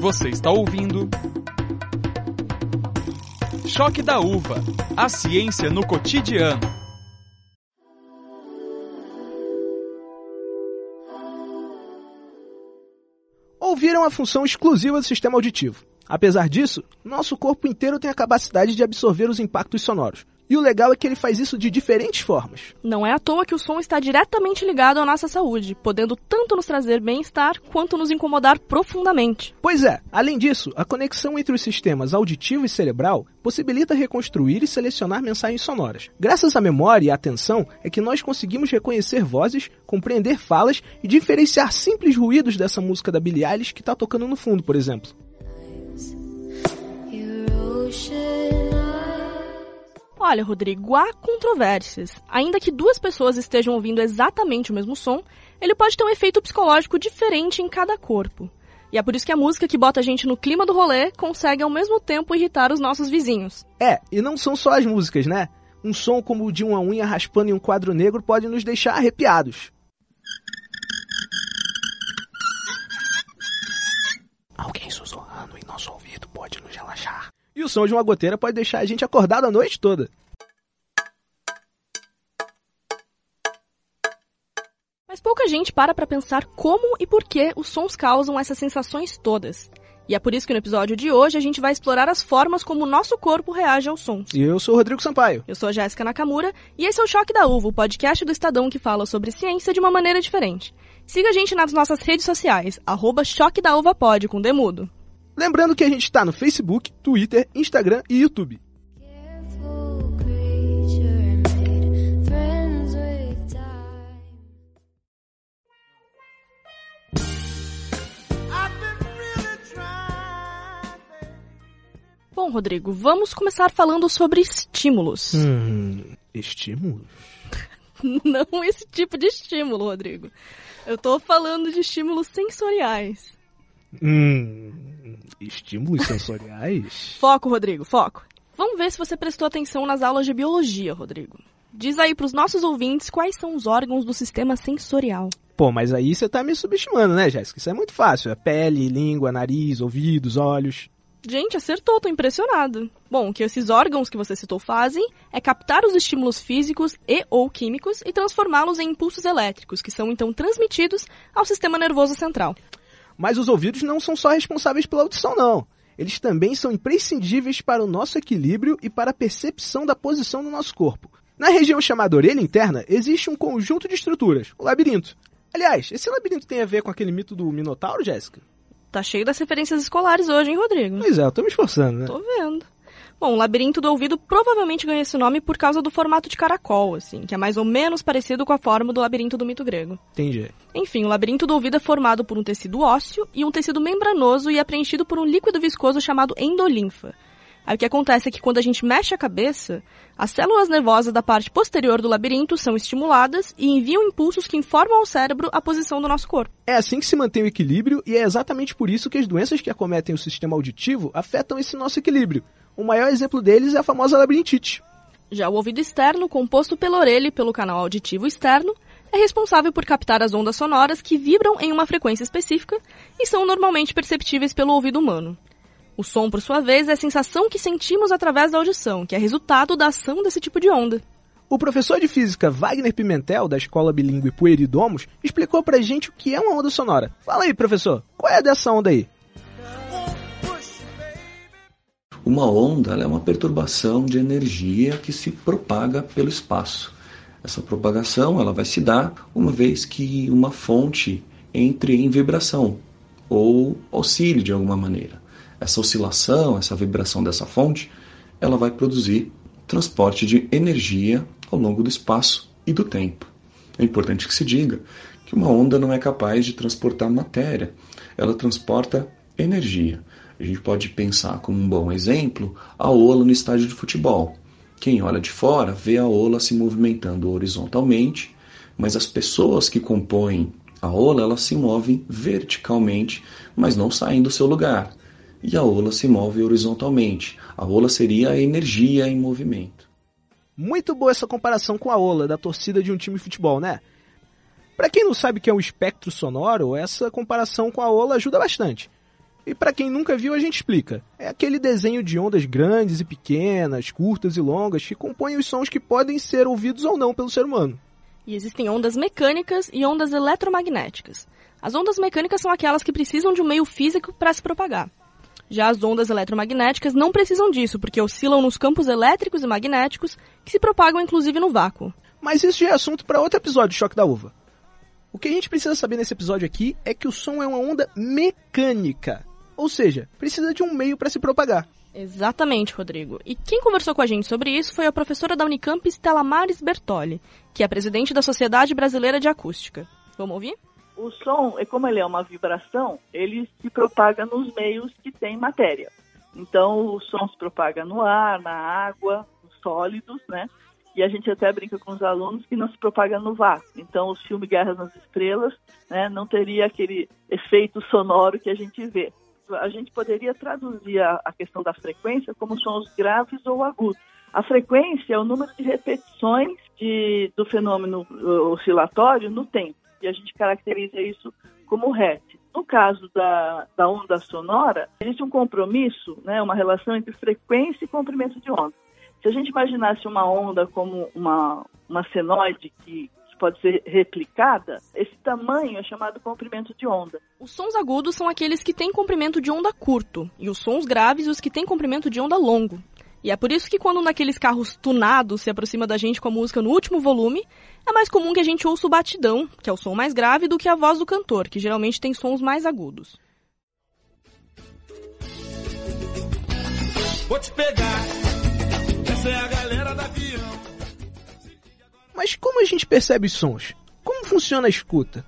Você está ouvindo. Choque da Uva A ciência no cotidiano. Ouvir é uma função exclusiva do sistema auditivo. Apesar disso, nosso corpo inteiro tem a capacidade de absorver os impactos sonoros. E o legal é que ele faz isso de diferentes formas. Não é à toa que o som está diretamente ligado à nossa saúde, podendo tanto nos trazer bem-estar quanto nos incomodar profundamente. Pois é, além disso, a conexão entre os sistemas auditivo e cerebral possibilita reconstruir e selecionar mensagens sonoras. Graças à memória e à atenção é que nós conseguimos reconhecer vozes, compreender falas e diferenciar simples ruídos dessa música da Billie Eilish que está tocando no fundo, por exemplo. Olha, Rodrigo, há controvérsias. Ainda que duas pessoas estejam ouvindo exatamente o mesmo som, ele pode ter um efeito psicológico diferente em cada corpo. E é por isso que a música que bota a gente no clima do rolê consegue ao mesmo tempo irritar os nossos vizinhos. É, e não são só as músicas, né? Um som como o de uma unha raspando em um quadro negro pode nos deixar arrepiados. Alguém sussurrando em nosso ouvido pode nos relaxar. E o som de uma goteira pode deixar a gente acordado a noite toda. Mas pouca gente para para pensar como e por que os sons causam essas sensações todas. E é por isso que no episódio de hoje a gente vai explorar as formas como o nosso corpo reage aos sons. E eu sou o Rodrigo Sampaio. Eu sou a Jéssica Nakamura e esse é o Choque da Uva, o podcast do Estadão que fala sobre ciência de uma maneira diferente. Siga a gente nas nossas redes sociais, arroba Choque da Uva Pod, com Demudo. Lembrando que a gente está no Facebook, Twitter, Instagram e YouTube. Bom, Rodrigo, vamos começar falando sobre estímulos. Hum, estímulos? Não esse tipo de estímulo, Rodrigo. Eu tô falando de estímulos sensoriais. Hum, estímulos sensoriais? foco, Rodrigo, foco. Vamos ver se você prestou atenção nas aulas de biologia, Rodrigo. Diz aí pros nossos ouvintes quais são os órgãos do sistema sensorial. Pô, mas aí você tá me subestimando, né, Jéssica? Isso é muito fácil. É pele, língua, nariz, ouvidos, olhos. Gente, acertou, tô impressionado. Bom, o que esses órgãos que você citou fazem é captar os estímulos físicos e ou químicos e transformá-los em impulsos elétricos, que são então transmitidos ao sistema nervoso central. Mas os ouvidos não são só responsáveis pela audição, não. Eles também são imprescindíveis para o nosso equilíbrio e para a percepção da posição do nosso corpo. Na região chamada orelha interna, existe um conjunto de estruturas, o labirinto. Aliás, esse labirinto tem a ver com aquele mito do Minotauro, Jéssica? Tá cheio das referências escolares hoje, hein, Rodrigo? Pois é, eu tô me esforçando, né? Tô vendo. Bom, o labirinto do ouvido provavelmente ganha esse nome por causa do formato de caracol, assim, que é mais ou menos parecido com a forma do labirinto do mito grego. Entendi. Enfim, o labirinto do ouvido é formado por um tecido ósseo e um tecido membranoso e é preenchido por um líquido viscoso chamado endolinfa. Aí o que acontece é que quando a gente mexe a cabeça, as células nervosas da parte posterior do labirinto são estimuladas e enviam impulsos que informam ao cérebro a posição do nosso corpo. É assim que se mantém o equilíbrio e é exatamente por isso que as doenças que acometem o sistema auditivo afetam esse nosso equilíbrio. O maior exemplo deles é a famosa labirintite. Já o ouvido externo, composto pela orelha e pelo canal auditivo externo, é responsável por captar as ondas sonoras que vibram em uma frequência específica e são normalmente perceptíveis pelo ouvido humano. O som, por sua vez, é a sensação que sentimos através da audição, que é resultado da ação desse tipo de onda. O professor de física Wagner Pimentel, da escola bilíngue Pueridomos, explicou pra gente o que é uma onda sonora. Fala aí, professor, qual é dessa onda aí? Uma onda é uma perturbação de energia que se propaga pelo espaço. Essa propagação ela vai se dar uma vez que uma fonte entre em vibração ou oscile de alguma maneira. Essa oscilação, essa vibração dessa fonte, ela vai produzir transporte de energia ao longo do espaço e do tempo. É importante que se diga que uma onda não é capaz de transportar matéria, ela transporta energia. A gente pode pensar como um bom exemplo a ola no estádio de futebol. Quem olha de fora vê a ola se movimentando horizontalmente, mas as pessoas que compõem a ola elas se movem verticalmente, mas não saem do seu lugar. E a ola se move horizontalmente. A ola seria a energia em movimento. Muito boa essa comparação com a ola da torcida de um time de futebol, né? Para quem não sabe o que é um espectro sonoro, essa comparação com a ola ajuda bastante. E para quem nunca viu, a gente explica. É aquele desenho de ondas grandes e pequenas, curtas e longas, que compõem os sons que podem ser ouvidos ou não pelo ser humano. E existem ondas mecânicas e ondas eletromagnéticas. As ondas mecânicas são aquelas que precisam de um meio físico para se propagar. Já as ondas eletromagnéticas não precisam disso, porque oscilam nos campos elétricos e magnéticos, que se propagam inclusive no vácuo. Mas isso já é assunto para outro episódio de Choque da Uva. O que a gente precisa saber nesse episódio aqui é que o som é uma onda mecânica, ou seja, precisa de um meio para se propagar. Exatamente, Rodrigo. E quem conversou com a gente sobre isso foi a professora da Unicamp, Stella Maris Bertoli, que é presidente da Sociedade Brasileira de Acústica. Vamos ouvir? O som, como ele é uma vibração, ele se propaga nos meios que tem matéria. Então, o som se propaga no ar, na água, nos sólidos, né? E a gente até brinca com os alunos que não se propaga no vácuo. Então, o filme Guerras nas Estrelas né, não teria aquele efeito sonoro que a gente vê. A gente poderia traduzir a, a questão da frequência como sons graves ou agudos. A frequência é o número de repetições de, do fenômeno oscilatório no tempo e a gente caracteriza isso como Hertz. No caso da, da onda sonora, existe um compromisso, né, uma relação entre frequência e comprimento de onda. Se a gente imaginasse uma onda como uma, uma senoide que pode ser replicada, esse tamanho é chamado comprimento de onda. Os sons agudos são aqueles que têm comprimento de onda curto, e os sons graves os que têm comprimento de onda longo. E é por isso que quando naqueles carros tunados se aproxima da gente com a música no último volume, é mais comum que a gente ouça o batidão, que é o som mais grave, do que a voz do cantor, que geralmente tem sons mais agudos. Vou te pegar, essa é a galera da avião. Mas como a gente percebe os sons? Como funciona a escuta?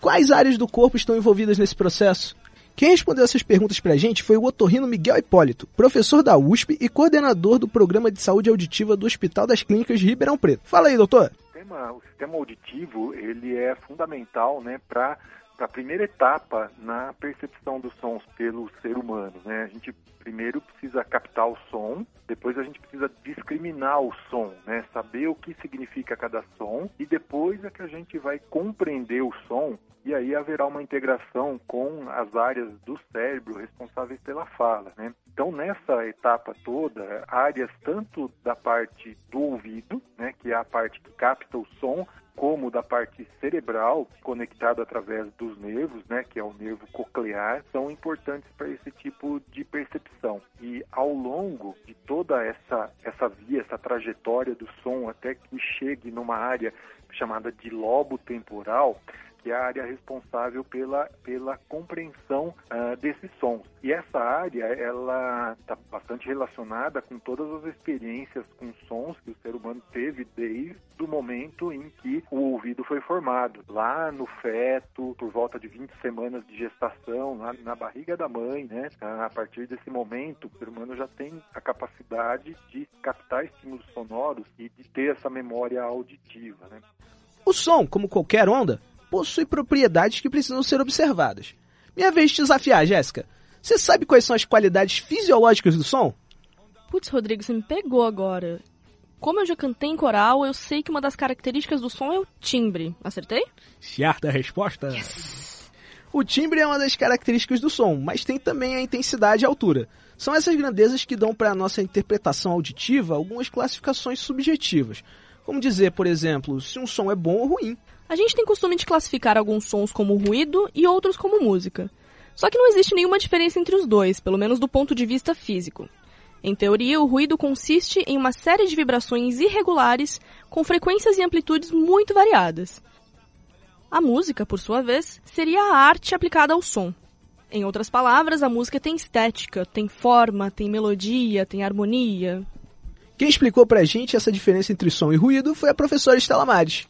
Quais áreas do corpo estão envolvidas nesse processo? Quem respondeu essas perguntas pra gente foi o otorrino Miguel Hipólito, professor da USP e coordenador do Programa de Saúde Auditiva do Hospital das Clínicas de Ribeirão Preto. Fala aí, doutor. O sistema, o sistema auditivo ele é fundamental né, para a primeira etapa na percepção dos sons pelo ser humano. Né? A gente primeiro precisa captar o som, depois a gente precisa discriminar o som, né? saber o que significa cada som, e depois é que a gente vai compreender o som e aí haverá uma integração com as áreas do cérebro responsáveis pela fala. Né? Então, nessa etapa toda, áreas tanto da parte do ouvido, né, que é a parte que capta o som, como da parte cerebral, conectada através dos nervos, né, que é o nervo coclear, são importantes para esse tipo de percepção. E ao longo de toda essa, essa via, essa trajetória do som, até que chegue numa área chamada de lobo temporal, que é a área responsável pela, pela compreensão uh, desses sons. E essa área, ela está bastante relacionada com todas as experiências com sons que o ser humano teve desde o momento em que o ouvido foi formado. Lá no feto, por volta de 20 semanas de gestação, lá na barriga da mãe, né? A partir desse momento, o ser humano já tem a capacidade de captar estímulos sonoros e de ter essa memória auditiva, né? O som, como qualquer onda, possui propriedades que precisam ser observadas. Minha vez de desafiar, Jéssica. Você sabe quais são as qualidades fisiológicas do som? Putz, Rodrigo, você me pegou agora. Como eu já cantei em coral, eu sei que uma das características do som é o timbre. Acertei? Certa resposta. Yes. O timbre é uma das características do som, mas tem também a intensidade e a altura. São essas grandezas que dão para a nossa interpretação auditiva algumas classificações subjetivas. Como dizer, por exemplo, se um som é bom ou ruim. A gente tem costume de classificar alguns sons como ruído e outros como música. Só que não existe nenhuma diferença entre os dois, pelo menos do ponto de vista físico. Em teoria, o ruído consiste em uma série de vibrações irregulares com frequências e amplitudes muito variadas. A música, por sua vez, seria a arte aplicada ao som. Em outras palavras, a música tem estética, tem forma, tem melodia, tem harmonia. Quem explicou pra gente essa diferença entre som e ruído foi a professora Estela Mares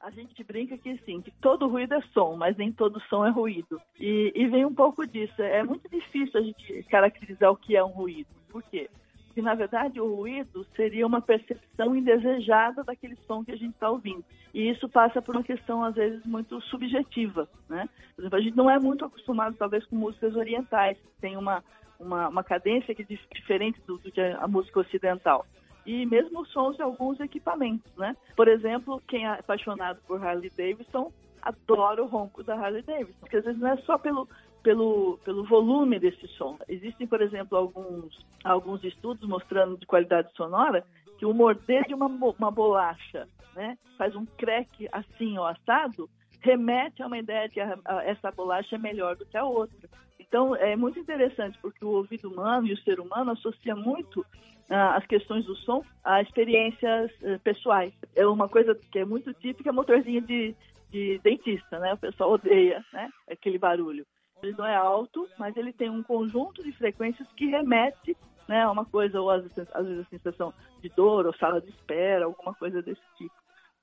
a gente brinca que sim, que todo ruído é som, mas nem todo som é ruído. E, e vem um pouco disso. É muito difícil a gente caracterizar o que é um ruído. Por quê? Porque, na verdade, o ruído seria uma percepção indesejada daquele som que a gente está ouvindo. E isso passa por uma questão, às vezes, muito subjetiva. Né? Por exemplo, a gente não é muito acostumado, talvez, com músicas orientais, que tem uma, uma, uma cadência que é diferente do, que a música ocidental e mesmo sons de alguns equipamentos, né? Por exemplo, quem é apaixonado por Harley Davidson adora o ronco da Harley Davidson, porque às vezes não é só pelo, pelo, pelo volume desse som. Existem, por exemplo, alguns, alguns estudos mostrando de qualidade sonora que o morder de uma, uma bolacha né, faz um crack assim ou assado, remete a uma ideia de que a, a, essa bolacha é melhor do que a outra. Então, é muito interessante, porque o ouvido humano e o ser humano associa muito ah, as questões do som a experiências eh, pessoais. É uma coisa que é muito típica, motorzinho de, de dentista, né? O pessoal odeia né? aquele barulho. Ele não é alto, mas ele tem um conjunto de frequências que remete né, a uma coisa, ou às às vezes a sensação de dor, ou sala de espera, alguma coisa desse tipo.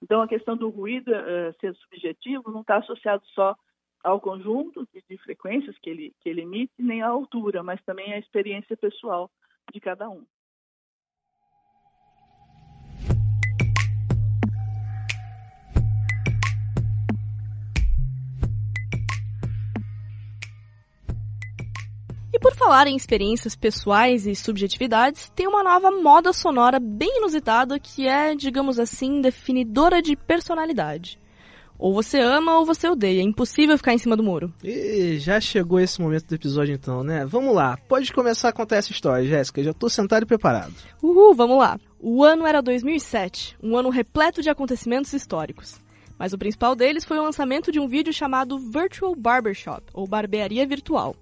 Então, a questão do ruído uh, ser subjetivo não está associado só ao conjunto de, frequências que ele, que ele emite, nem à altura, mas também à experiência pessoal de cada um. E por falar em experiências pessoais e subjetividades, tem uma nova moda sonora bem inusitada que é, digamos assim, definidora de personalidade. Ou você ama ou você odeia, é impossível ficar em cima do muro. E já chegou esse momento do episódio então, né? Vamos lá, pode começar a contar essa história, Jéssica, já tô sentado e preparado. Uhul, vamos lá. O ano era 2007, um ano repleto de acontecimentos históricos. Mas o principal deles foi o lançamento de um vídeo chamado Virtual Barbershop, ou Barbearia Virtual.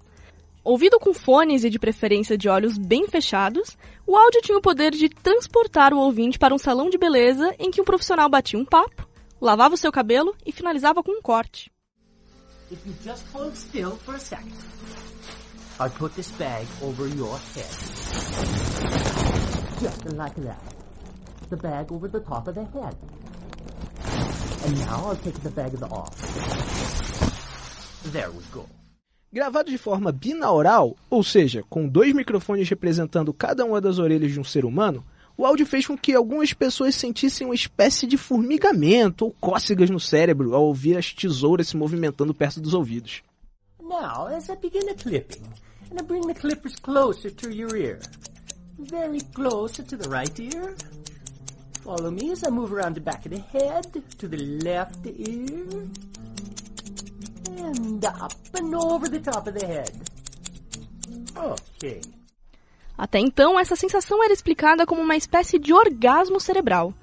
Ouvido com fones e de preferência de olhos bem fechados, o áudio tinha o poder de transportar o ouvinte para um salão de beleza em que um profissional batia um papo, lavava o seu cabelo e finalizava com um corte. If you just hold still for a second, I'll put this bag over your head. Just like that. The bag over the top of the head. And now I'll take the bag off. There we go. Gravado de forma binaural, ou seja, com dois microfones representando cada uma das orelhas de um ser humano, o áudio fez com que algumas pessoas sentissem uma espécie de formigamento ou cócegas no cérebro ao ouvir as tesouras se movimentando perto dos ouvidos. Now, as I begin the clipping, and I bring the clippers closer to your ear. Very to the right ear. Follow me as I move around the back of the head to the left ear and up and over the top of the head. Ok. Até então, essa sensação era explicada como uma espécie de orgasmo cerebral.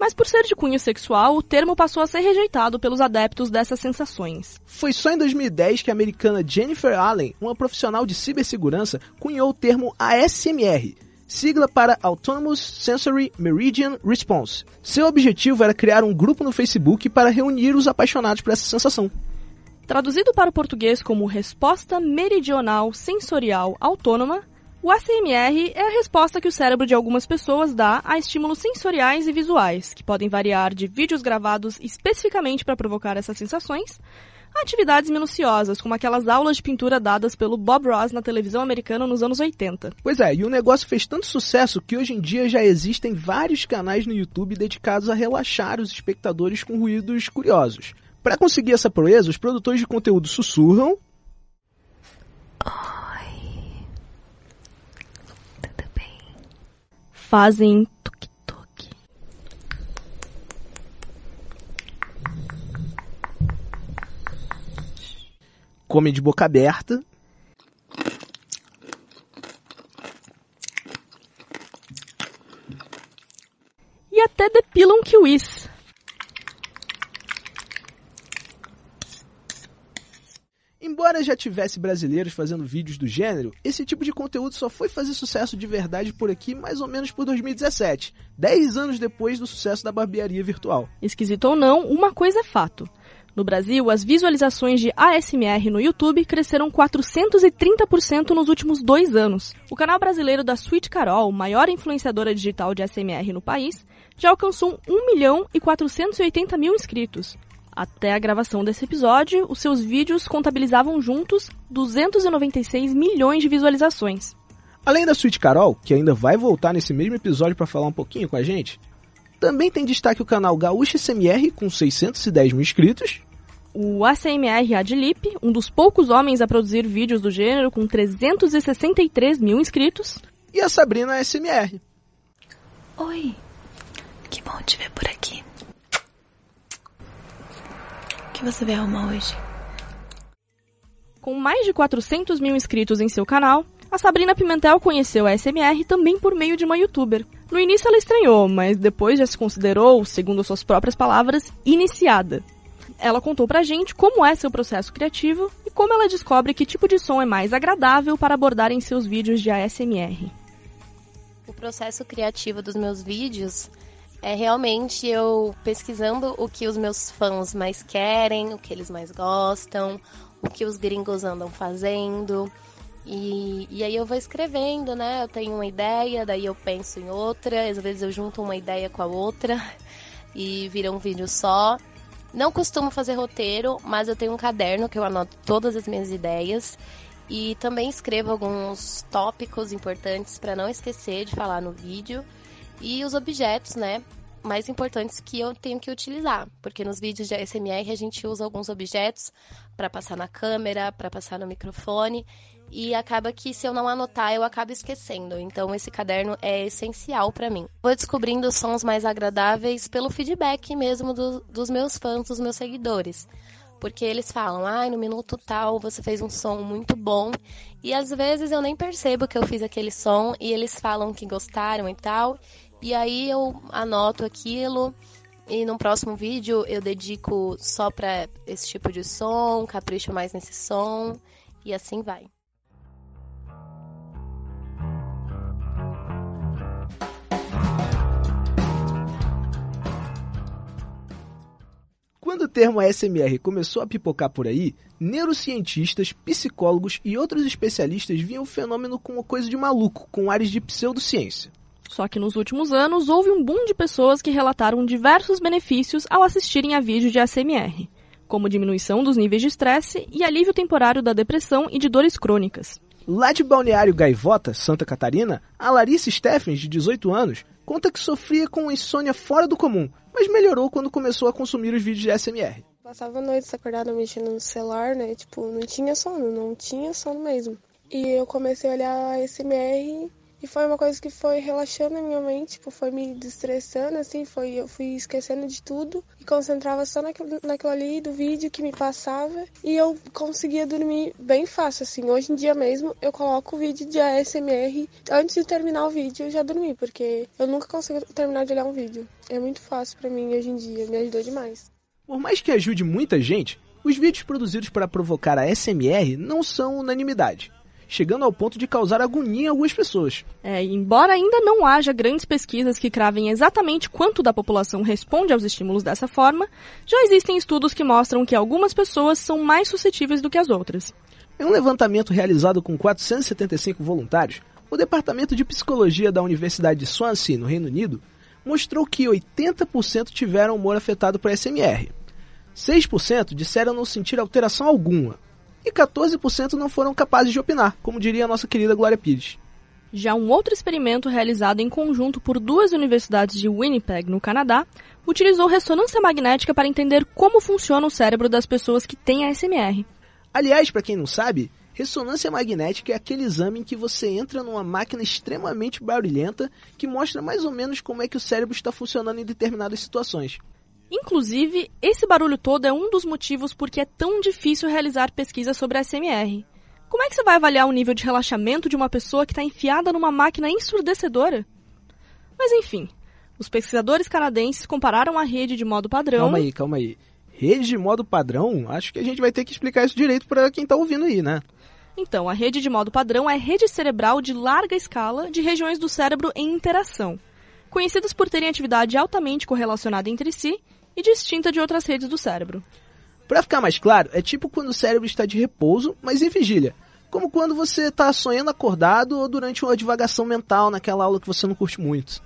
Mas por ser de cunho sexual, o termo passou a ser rejeitado pelos adeptos dessas sensações. Foi só em 2010 que a americana Jennifer Allen, uma profissional de cibersegurança, cunhou o termo ASMR, sigla para Autonomous Sensory Meridian Response. Seu objetivo era criar um grupo no Facebook para reunir os apaixonados por essa sensação. Traduzido para o português como resposta meridional sensorial autônoma, o ACMR é a resposta que o cérebro de algumas pessoas dá a estímulos sensoriais e visuais, que podem variar de vídeos gravados especificamente para provocar essas sensações, a atividades minuciosas, como aquelas aulas de pintura dadas pelo Bob Ross na televisão americana nos anos 80. Pois é, e o negócio fez tanto sucesso que hoje em dia já existem vários canais no YouTube dedicados a relaxar os espectadores com ruídos curiosos. Para conseguir essa proeza, os produtores de conteúdo sussurram. Oi. Tudo bem? Fazem tuk-tuk. Comem de boca aberta. E até depilam kiwis. Embora já tivesse brasileiros fazendo vídeos do gênero, esse tipo de conteúdo só foi fazer sucesso de verdade por aqui mais ou menos por 2017, 10 anos depois do sucesso da barbearia virtual. Esquisito ou não, uma coisa é fato. No Brasil, as visualizações de ASMR no YouTube cresceram 430% nos últimos dois anos. O canal brasileiro da Sweet Carol, maior influenciadora digital de ASMR no país, já alcançou 1 milhão e 480 mil inscritos. Até a gravação desse episódio, os seus vídeos contabilizavam juntos 296 milhões de visualizações. Além da Suite Carol, que ainda vai voltar nesse mesmo episódio para falar um pouquinho com a gente, também tem destaque o canal Gaúcha SMR com 610 mil inscritos. O ACMR Adlip, um dos poucos homens a produzir vídeos do gênero com 363 mil inscritos. E a Sabrina SMR. Oi, que bom te ver por aqui que você vai arrumar hoje? Com mais de 400 mil inscritos em seu canal, a Sabrina Pimentel conheceu a SMR também por meio de uma youtuber. No início ela estranhou, mas depois já se considerou, segundo suas próprias palavras, iniciada. Ela contou pra gente como é seu processo criativo e como ela descobre que tipo de som é mais agradável para abordar em seus vídeos de ASMR. O processo criativo dos meus vídeos é realmente eu pesquisando o que os meus fãs mais querem, o que eles mais gostam, o que os gringos andam fazendo. E, e aí eu vou escrevendo, né? Eu tenho uma ideia, daí eu penso em outra, às vezes eu junto uma ideia com a outra e vira um vídeo só. Não costumo fazer roteiro, mas eu tenho um caderno que eu anoto todas as minhas ideias e também escrevo alguns tópicos importantes para não esquecer de falar no vídeo e os objetos, né, mais importantes que eu tenho que utilizar, porque nos vídeos de ASMR a gente usa alguns objetos para passar na câmera, para passar no microfone, e acaba que se eu não anotar eu acabo esquecendo. Então esse caderno é essencial para mim. Vou descobrindo sons mais agradáveis pelo feedback mesmo do, dos meus fãs, dos meus seguidores. Porque eles falam, ai, ah, no minuto tal você fez um som muito bom. E às vezes eu nem percebo que eu fiz aquele som e eles falam que gostaram e tal. E aí eu anoto aquilo e no próximo vídeo eu dedico só para esse tipo de som, capricho mais nesse som e assim vai. Quando o termo ASMR começou a pipocar por aí, neurocientistas, psicólogos e outros especialistas viam o fenômeno como coisa de maluco, com áreas de pseudociência. Só que nos últimos anos houve um boom de pessoas que relataram diversos benefícios ao assistirem a vídeos de ASMR, como diminuição dos níveis de estresse e alívio temporário da depressão e de dores crônicas. Lá de Balneário Gaivota, Santa Catarina, a Larissa Steffens, de 18 anos, conta que sofria com insônia fora do comum, mas melhorou quando começou a consumir os vídeos de ASMR. Passava noites acordada mexendo no celular, né? Tipo, não tinha sono, não tinha sono mesmo. E eu comecei a olhar a ASMR e foi uma coisa que foi relaxando a minha mente, tipo, foi me destressando, assim, foi, eu fui esquecendo de tudo e concentrava só naquilo, naquilo ali do vídeo que me passava e eu conseguia dormir bem fácil, assim. Hoje em dia mesmo eu coloco o vídeo de ASMR antes de terminar o vídeo eu já dormi, porque eu nunca consigo terminar de olhar um vídeo. É muito fácil para mim hoje em dia, me ajudou demais. Por mais que ajude muita gente, os vídeos produzidos para provocar a ASMR não são unanimidade chegando ao ponto de causar agonia em algumas pessoas. É, embora ainda não haja grandes pesquisas que cravem exatamente quanto da população responde aos estímulos dessa forma, já existem estudos que mostram que algumas pessoas são mais suscetíveis do que as outras. Em um levantamento realizado com 475 voluntários, o Departamento de Psicologia da Universidade de Swansea, no Reino Unido, mostrou que 80% tiveram humor afetado por SMR. 6% disseram não sentir alteração alguma, e 14% não foram capazes de opinar, como diria a nossa querida Glória Pires. Já um outro experimento realizado em conjunto por duas universidades de Winnipeg, no Canadá, utilizou ressonância magnética para entender como funciona o cérebro das pessoas que têm ASMR. Aliás, para quem não sabe, ressonância magnética é aquele exame em que você entra numa máquina extremamente barulhenta que mostra mais ou menos como é que o cérebro está funcionando em determinadas situações. Inclusive, esse barulho todo é um dos motivos por que é tão difícil realizar pesquisas sobre a SMR. Como é que você vai avaliar o nível de relaxamento de uma pessoa que está enfiada numa máquina ensurdecedora? Mas enfim, os pesquisadores canadenses compararam a rede de modo padrão. Calma aí, calma aí. Rede de modo padrão? Acho que a gente vai ter que explicar isso direito para quem está ouvindo aí, né? Então, a rede de modo padrão é rede cerebral de larga escala de regiões do cérebro em interação, conhecidas por terem atividade altamente correlacionada entre si e distinta de outras redes do cérebro. Para ficar mais claro, é tipo quando o cérebro está de repouso, mas em vigília. Como quando você está sonhando acordado ou durante uma divagação mental naquela aula que você não curte muito.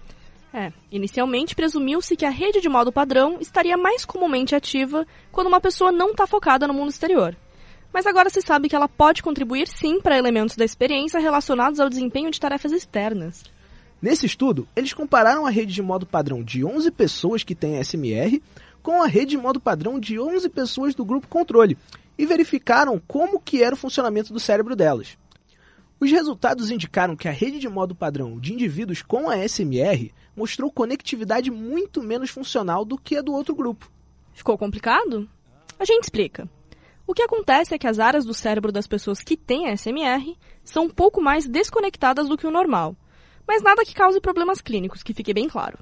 É, inicialmente presumiu-se que a rede de modo padrão estaria mais comumente ativa quando uma pessoa não está focada no mundo exterior. Mas agora se sabe que ela pode contribuir sim para elementos da experiência relacionados ao desempenho de tarefas externas. Nesse estudo, eles compararam a rede de modo padrão de 11 pessoas que têm SMR com a rede de modo padrão de 11 pessoas do grupo controle e verificaram como que era o funcionamento do cérebro delas. Os resultados indicaram que a rede de modo padrão de indivíduos com a SMR mostrou conectividade muito menos funcional do que a do outro grupo. Ficou complicado? A gente explica. O que acontece é que as áreas do cérebro das pessoas que têm ASMR são um pouco mais desconectadas do que o normal, mas nada que cause problemas clínicos, que fique bem claro.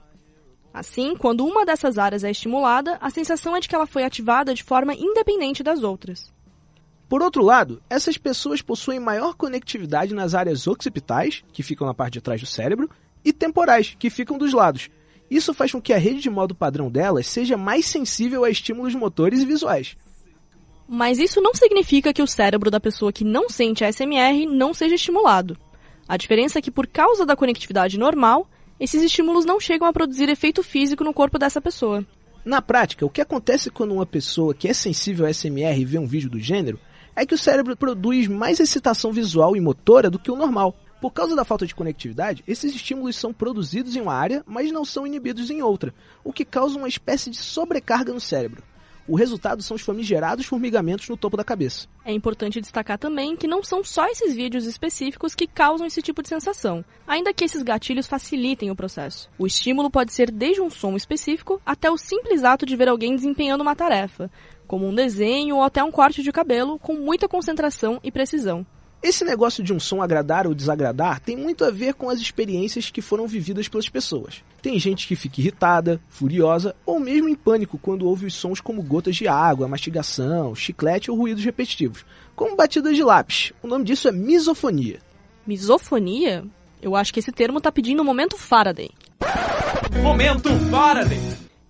Assim, quando uma dessas áreas é estimulada, a sensação é de que ela foi ativada de forma independente das outras. Por outro lado, essas pessoas possuem maior conectividade nas áreas occipitais, que ficam na parte de trás do cérebro, e temporais, que ficam dos lados. Isso faz com que a rede de modo padrão delas seja mais sensível a estímulos motores e visuais. Mas isso não significa que o cérebro da pessoa que não sente ASMR não seja estimulado. A diferença é que, por causa da conectividade normal, esses estímulos não chegam a produzir efeito físico no corpo dessa pessoa. Na prática, o que acontece quando uma pessoa que é sensível a SMR vê um vídeo do gênero é que o cérebro produz mais excitação visual e motora do que o normal. Por causa da falta de conectividade, esses estímulos são produzidos em uma área, mas não são inibidos em outra, o que causa uma espécie de sobrecarga no cérebro. O resultado são os famigerados formigamentos no topo da cabeça. É importante destacar também que não são só esses vídeos específicos que causam esse tipo de sensação, ainda que esses gatilhos facilitem o processo. O estímulo pode ser desde um som específico até o simples ato de ver alguém desempenhando uma tarefa, como um desenho ou até um corte de cabelo com muita concentração e precisão. Esse negócio de um som agradar ou desagradar tem muito a ver com as experiências que foram vividas pelas pessoas. Tem gente que fica irritada, furiosa ou mesmo em pânico quando ouve os sons como gotas de água, mastigação, chiclete ou ruídos repetitivos, como batidas de lápis. O nome disso é misofonia. Misofonia? Eu acho que esse termo tá pedindo um momento Faraday. Momento Faraday!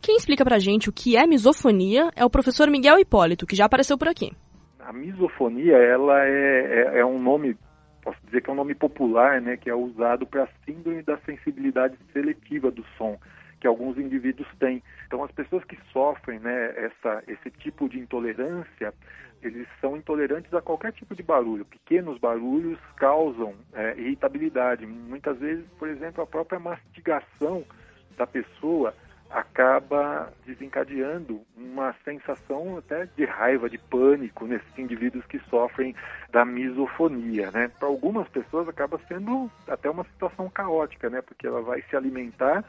Quem explica pra gente o que é misofonia é o professor Miguel Hipólito, que já apareceu por aqui a misofonia ela é, é, é, um nome posso dizer que é um nome popular né que é usado para síndrome da sensibilidade seletiva do som que alguns indivíduos têm. Então as pessoas que sofrem né essa esse tipo de intolerância eles são intolerantes a qualquer tipo de barulho. Pequenos barulhos causam é, irritabilidade. Muitas vezes por exemplo a própria mastigação da pessoa acaba desencadeando uma sensação até de raiva, de pânico nesses indivíduos que sofrem da misofonia, né? Para algumas pessoas acaba sendo até uma situação caótica, né? Porque ela vai se alimentar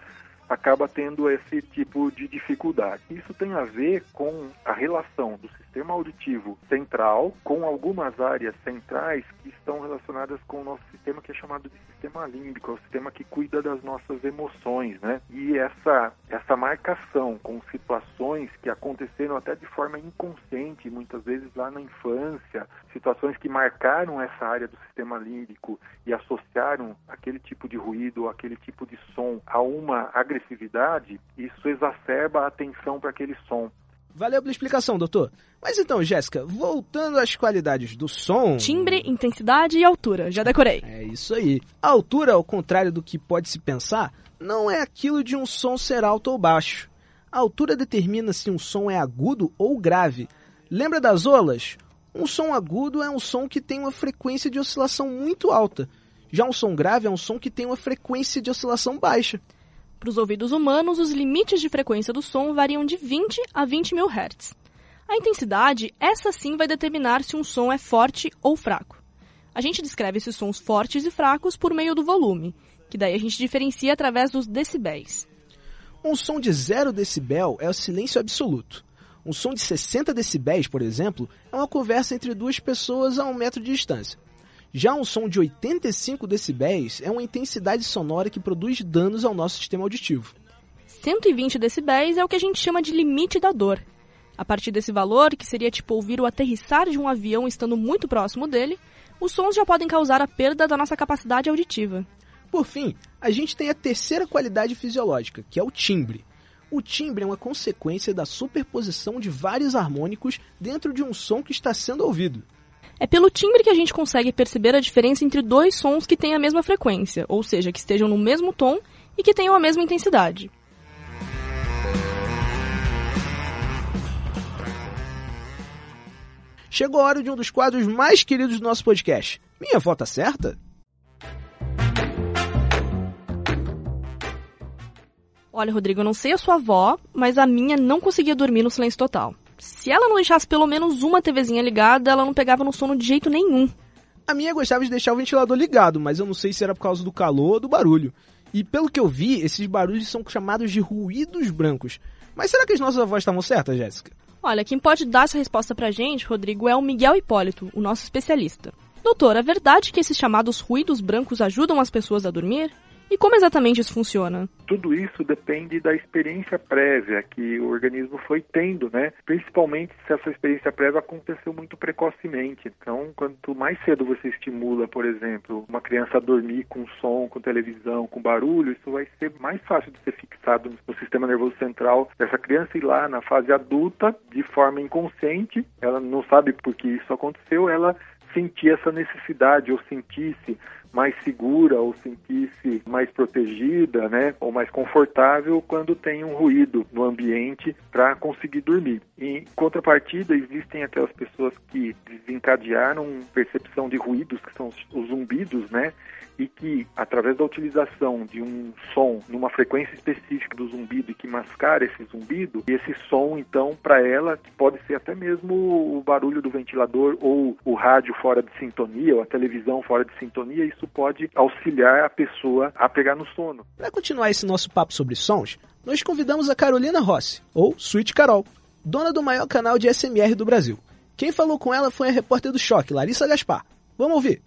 acaba tendo esse tipo de dificuldade. Isso tem a ver com a relação do sistema auditivo central com algumas áreas centrais que estão relacionadas com o nosso sistema que é chamado de sistema límbico, é o sistema que cuida das nossas emoções, né? E essa essa marcação com situações que aconteceram até de forma inconsciente, muitas vezes lá na infância, situações que marcaram essa área do sistema límbico e associaram aquele tipo de ruído, aquele tipo de som a uma agressividade, isso exacerba a atenção para aquele som. Valeu pela explicação, doutor. Mas então, Jéssica, voltando às qualidades do som. Timbre, intensidade e altura. Já decorei. É isso aí. A altura, ao contrário do que pode se pensar, não é aquilo de um som ser alto ou baixo. A altura determina se um som é agudo ou grave. Lembra das olas? Um som agudo é um som que tem uma frequência de oscilação muito alta. Já um som grave é um som que tem uma frequência de oscilação baixa. Para os ouvidos humanos, os limites de frequência do som variam de 20 a 20 mil Hz. A intensidade, essa sim vai determinar se um som é forte ou fraco. A gente descreve esses sons fortes e fracos por meio do volume, que daí a gente diferencia através dos decibéis. Um som de 0 decibel é o silêncio absoluto. Um som de 60 decibéis, por exemplo, é uma conversa entre duas pessoas a um metro de distância. Já um som de 85 decibéis é uma intensidade sonora que produz danos ao nosso sistema auditivo. 120 decibéis é o que a gente chama de limite da dor. A partir desse valor, que seria tipo ouvir o aterrissar de um avião estando muito próximo dele, os sons já podem causar a perda da nossa capacidade auditiva. Por fim, a gente tem a terceira qualidade fisiológica, que é o timbre. O timbre é uma consequência da superposição de vários harmônicos dentro de um som que está sendo ouvido. É pelo timbre que a gente consegue perceber a diferença entre dois sons que têm a mesma frequência, ou seja, que estejam no mesmo tom e que tenham a mesma intensidade. Chegou a hora de um dos quadros mais queridos do nosso podcast. Minha vota certa? Olha, Rodrigo, eu não sei a sua avó, mas a minha não conseguia dormir no silêncio total. Se ela não deixasse pelo menos uma TVzinha ligada, ela não pegava no sono de jeito nenhum. A minha gostava de deixar o ventilador ligado, mas eu não sei se era por causa do calor ou do barulho. E pelo que eu vi, esses barulhos são chamados de ruídos brancos. Mas será que as nossas avós estavam certas, Jéssica? Olha, quem pode dar essa resposta pra gente, Rodrigo, é o Miguel Hipólito, o nosso especialista. Doutor, é verdade que esses chamados ruídos brancos ajudam as pessoas a dormir? E como exatamente isso funciona? Tudo isso depende da experiência prévia que o organismo foi tendo, né? Principalmente se essa experiência prévia aconteceu muito precocemente. Então, quanto mais cedo você estimula, por exemplo, uma criança a dormir com som, com televisão, com barulho, isso vai ser mais fácil de ser fixado no sistema nervoso central dessa criança e lá na fase adulta, de forma inconsciente, ela não sabe por que isso aconteceu, ela sentir essa necessidade ou sentisse mais segura ou sentisse mais protegida, né, ou mais confortável quando tem um ruído no ambiente para conseguir dormir. Em contrapartida, existem aquelas pessoas que desencadearam percepção de ruídos, que são os zumbidos, né, e que, através da utilização de um som numa frequência específica do zumbido e que mascara esse zumbido, esse som, então, para ela, pode ser até mesmo o barulho do ventilador ou o rádio fora de sintonia, ou a televisão fora de sintonia, isso pode auxiliar a pessoa a pegar no sono. Para continuar esse nosso papo sobre sons, nós convidamos a Carolina Rossi, ou Sweet Carol, dona do maior canal de SMR do Brasil. Quem falou com ela foi a repórter do Choque, Larissa Gaspar. Vamos ouvir.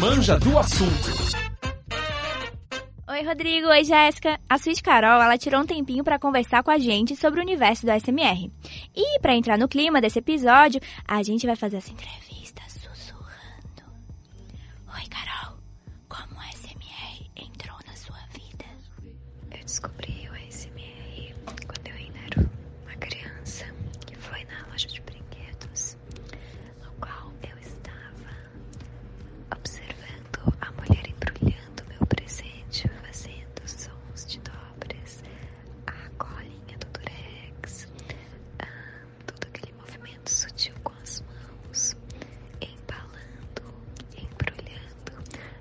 Manja do assunto. Oi, Rodrigo. Oi, Jéssica. A Suíte Carol, ela tirou um tempinho para conversar com a gente sobre o universo do SMR. E para entrar no clima desse episódio, a gente vai fazer essa entrevista sussurrando. Oi, Carol. Como o SMR entrou na sua vida? Eu descobri o SMR quando eu ainda era uma criança, que foi na loja de brinquedos, no qual eu estava observando a mulher embrulhando meu presente, fazendo sons de dobras, a colinha do durex, ah, todo aquele movimento sutil com as mãos, embalando, embrulhando,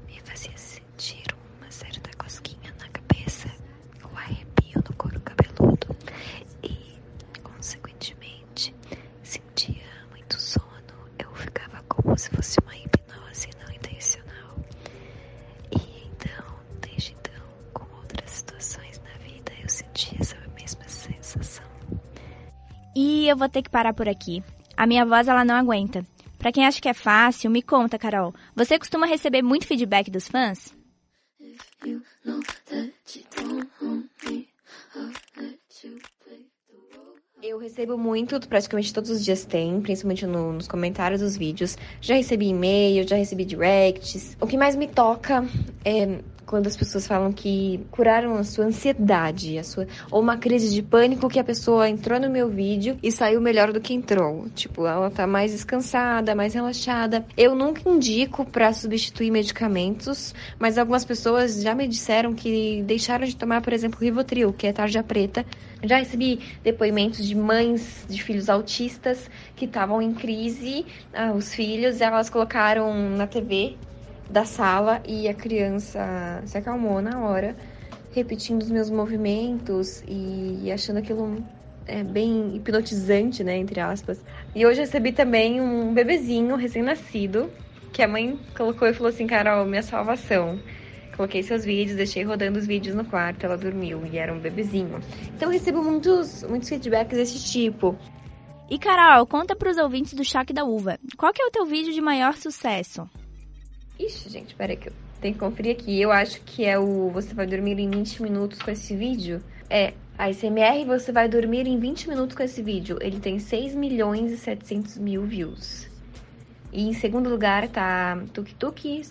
me fazia sentir uma certa cosquinha na cabeça, o arrepio no couro cabeludo e, consequentemente, sentia muito sono. Eu ficava como se fosse uma hipnose não intencional. E então, desde então, com outras situações na vida, eu sentia essa mesma sensação. Eu vou ter que parar por aqui. A minha voz, ela não aguenta. Pra quem acha que é fácil, me conta, Carol. Você costuma receber muito feedback dos fãs? Eu recebo muito, praticamente todos os dias tem, principalmente no- nos comentários dos vídeos. Já recebi e-mail, já recebi directs. O que mais me toca é quando as pessoas falam que curaram a sua ansiedade, a sua ou uma crise de pânico que a pessoa entrou no meu vídeo e saiu melhor do que entrou. Tipo, ela tá mais descansada, mais relaxada. Eu nunca indico pra substituir medicamentos, mas algumas pessoas já me disseram que deixaram de tomar, por exemplo, Rivotril, que é tarja preta. Já recebi depoimentos de mães de filhos autistas que estavam em crise, ah, os filhos, elas colocaram na TV da sala e a criança se acalmou na hora, repetindo os meus movimentos e achando aquilo é, bem hipnotizante, né, entre aspas. E hoje recebi também um bebezinho recém-nascido que a mãe colocou e falou assim, Carol, minha salvação. Coloquei seus vídeos, deixei rodando os vídeos no quarto, ela dormiu e era um bebezinho. Então recebo muitos, muitos feedbacks desse tipo. E Carol, conta pros ouvintes do Choque da Uva. Qual que é o teu vídeo de maior sucesso? Ixi, gente, peraí que eu tenho que conferir aqui. Eu acho que é o Você vai dormir em 20 minutos com esse vídeo. É, a SMR Você vai dormir em 20 minutos com esse vídeo. Ele tem 6 milhões e 700 mil views. E em segundo lugar tá Tuk Tuk,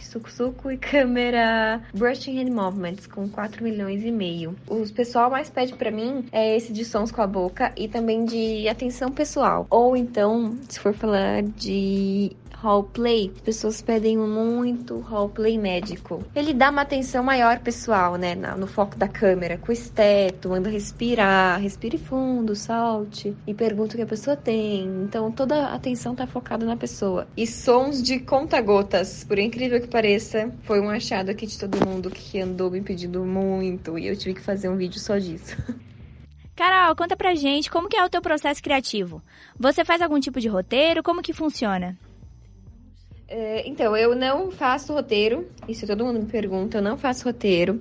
Suco Suco e câmera Brushing Hand Movements com 4 milhões e meio. O pessoal mais pede pra mim é esse de sons com a boca e também de atenção pessoal. Ou então, se for falar de roleplay, as pessoas pedem muito roleplay médico. Ele dá uma atenção maior pessoal, né, no foco da câmera, com o esteto, manda respirar, respire fundo, solte e pergunta o que a pessoa tem. Então toda a atenção tá focada na pessoa. E sons de conta-gotas, por incrível que pareça, foi um achado aqui de todo mundo que andou me pedindo muito e eu tive que fazer um vídeo só disso. Carol, conta pra gente como que é o teu processo criativo. Você faz algum tipo de roteiro? Como que funciona? É, então, eu não faço roteiro. Isso todo mundo me pergunta. Eu não faço roteiro.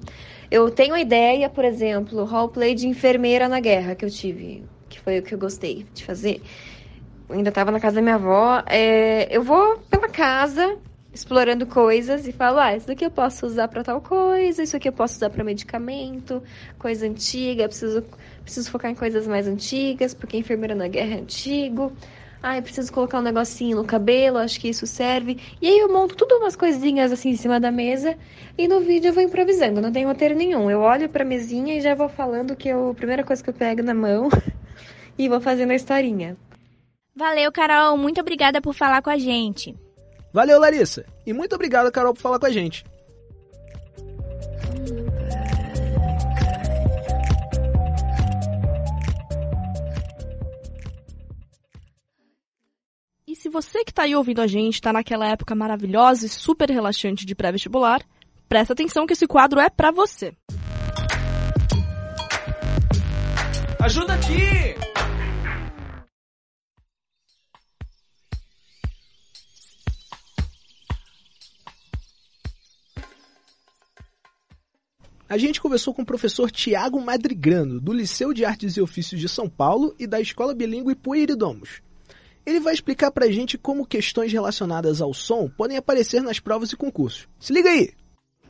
Eu tenho a ideia, por exemplo, roleplay de enfermeira na guerra que eu tive, que foi o que eu gostei de fazer. Eu ainda estava na casa da minha avó. É, eu vou pela casa explorando coisas e falo, ah, isso aqui eu posso usar para tal coisa, isso aqui eu posso usar para medicamento, coisa antiga, preciso, preciso focar em coisas mais antigas, porque enfermeira na guerra é antigo. Ah, eu preciso colocar um negocinho no cabelo, acho que isso serve. E aí eu monto tudo umas coisinhas assim em cima da mesa e no vídeo eu vou improvisando, não tem roteiro nenhum. Eu olho pra mesinha e já vou falando que eu, a primeira coisa que eu pego na mão e vou fazendo a historinha. Valeu, Carol. Muito obrigada por falar com a gente. Valeu, Larissa. E muito obrigado, Carol, por falar com a gente. Se você que está aí ouvindo a gente está naquela época maravilhosa e super relaxante de pré-vestibular, presta atenção que esse quadro é para você. Ajuda aqui! A gente conversou com o professor Tiago Madrigrano, do Liceu de Artes e Ofícios de São Paulo e da Escola Bilingue Poeiridomos. Ele vai explicar pra gente como questões relacionadas ao som podem aparecer nas provas e concursos. Se liga aí!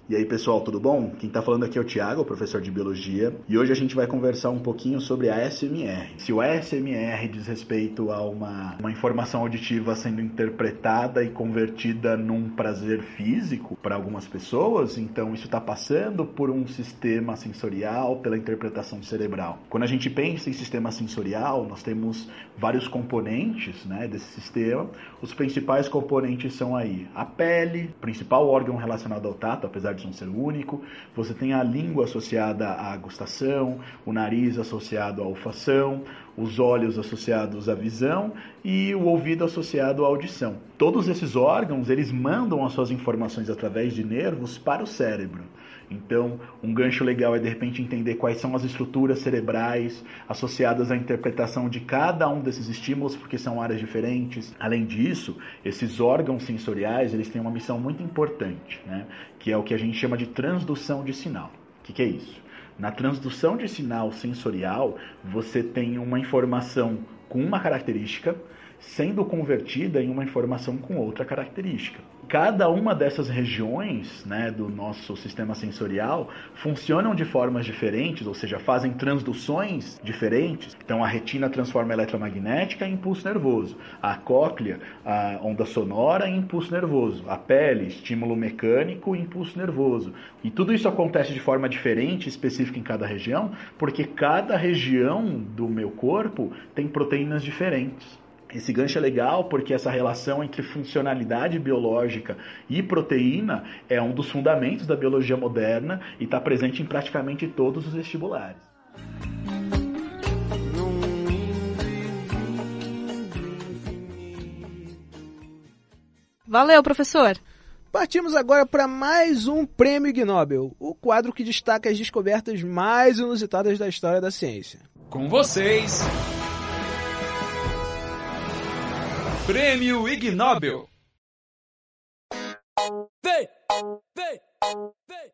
E aí pessoal, tudo bom? Quem está falando aqui é o Thiago, professor de Biologia, e hoje a gente vai conversar um pouquinho sobre a ASMR. Se o ASMR diz respeito a uma, uma informação auditiva sendo interpretada e convertida num prazer físico para algumas pessoas, então isso está passando por um sistema sensorial, pela interpretação cerebral. Quando a gente pensa em sistema sensorial, nós temos vários componentes né, desse sistema. Os principais componentes são aí a pele, principal órgão relacionado ao tato, apesar de um ser único, você tem a língua associada à gustação, o nariz associado à olfação, os olhos associados à visão e o ouvido associado à audição. Todos esses órgãos, eles mandam as suas informações através de nervos para o cérebro. Então, um gancho legal é de repente entender quais são as estruturas cerebrais associadas à interpretação de cada um desses estímulos, porque são áreas diferentes. Além disso, esses órgãos sensoriais, eles têm uma missão muito importante, né? que é o que a gente chama de transdução de sinal. O que, que é isso? Na transdução de sinal sensorial, você tem uma informação com uma característica sendo convertida em uma informação com outra característica cada uma dessas regiões né, do nosso sistema sensorial funcionam de formas diferentes, ou seja, fazem transduções diferentes. Então, a retina transforma eletromagnética em impulso nervoso, a cóclea, a onda sonora em impulso nervoso, a pele, estímulo mecânico e impulso nervoso. E tudo isso acontece de forma diferente, específica em cada região, porque cada região do meu corpo tem proteínas diferentes. Esse gancho é legal porque essa relação entre funcionalidade biológica e proteína é um dos fundamentos da biologia moderna e está presente em praticamente todos os vestibulares. Valeu, professor! Partimos agora para mais um Prêmio Ig Nobel, o quadro que destaca as descobertas mais inusitadas da história da ciência. Com vocês, Prêmio Ig Nobel. Vem, vem, vem.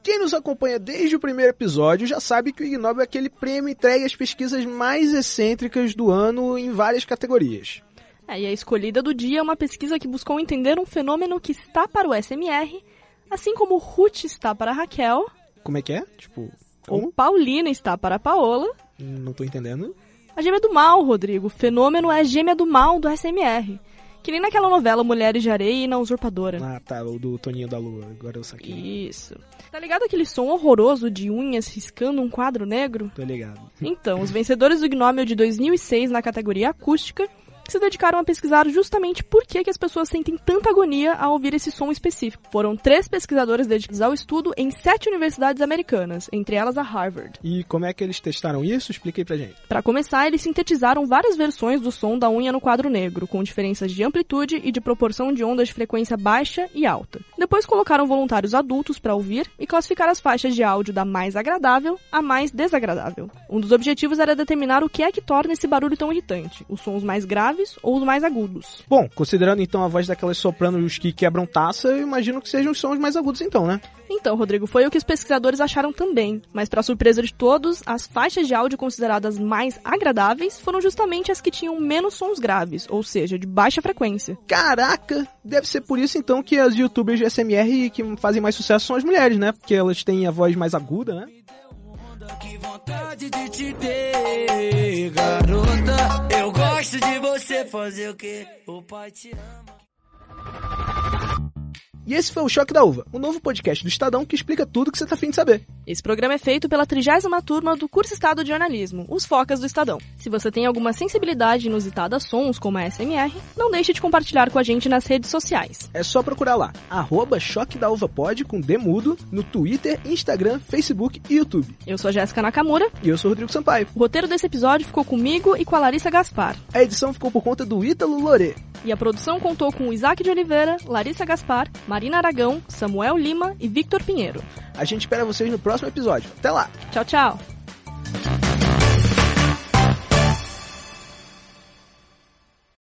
Quem nos acompanha desde o primeiro episódio já sabe que o Ig Nobel é aquele prêmio entregue às pesquisas mais excêntricas do ano em várias categorias. É, e a escolhida do dia é uma pesquisa que buscou entender um fenômeno que está para o SMR, assim como Ruth está para Raquel. Como é que é? Tipo, como? Ou Paulina está para a Paola. Não tô entendendo. A gêmea do mal, Rodrigo. O fenômeno é a gêmea do mal do SMR. Que nem naquela novela Mulheres de Areia e na Usurpadora. Ah, tá, o do Toninho da Lua. Agora eu saquei. Isso. Tá ligado aquele som horroroso de unhas riscando um quadro negro? Tô ligado. Então, os vencedores do Gnômio de 2006 na categoria acústica que se dedicaram a pesquisar justamente por que, que as pessoas sentem tanta agonia ao ouvir esse som específico. Foram três pesquisadores dedicados ao estudo em sete universidades americanas, entre elas a Harvard. E como é que eles testaram isso? Expliquei pra gente. Para começar, eles sintetizaram várias versões do som da unha no quadro negro, com diferenças de amplitude e de proporção de ondas de frequência baixa e alta. Depois colocaram voluntários adultos para ouvir e classificar as faixas de áudio da mais agradável à mais desagradável. Um dos objetivos era determinar o que é que torna esse barulho tão irritante: os sons mais graves graves ou os mais agudos. Bom, considerando então a voz daquelas sopranos que quebram taça, eu imagino que sejam os sons mais agudos então, né? Então, Rodrigo, foi o que os pesquisadores acharam também. Mas, para surpresa de todos, as faixas de áudio consideradas mais agradáveis foram justamente as que tinham menos sons graves, ou seja, de baixa frequência. Caraca! Deve ser por isso então que as youtubers de SMR que fazem mais sucesso são as mulheres, né? Porque elas têm a voz mais aguda, né? Que vontade de te ter, garota. Eu gosto de você fazer o que o pai te ama. E esse foi o Choque da Uva, um novo podcast do Estadão que explica tudo que você tá afim de saber. Esse programa é feito pela trigésima turma do curso Estado de Jornalismo, os Focas do Estadão. Se você tem alguma sensibilidade inusitada a sons, como a SMR, não deixe de compartilhar com a gente nas redes sociais. É só procurar lá, arroba Choque da Uva Pod com Demudo, no Twitter, Instagram, Facebook e YouTube. Eu sou a Jéssica Nakamura. E eu sou o Rodrigo Sampaio. O roteiro desse episódio ficou comigo e com a Larissa Gaspar. A edição ficou por conta do Ítalo Lorê. E a produção contou com o Isaac de Oliveira, Larissa Gaspar, Marina Aragão, Samuel Lima e Victor Pinheiro. A gente espera vocês no próximo episódio. Até lá! Tchau, tchau!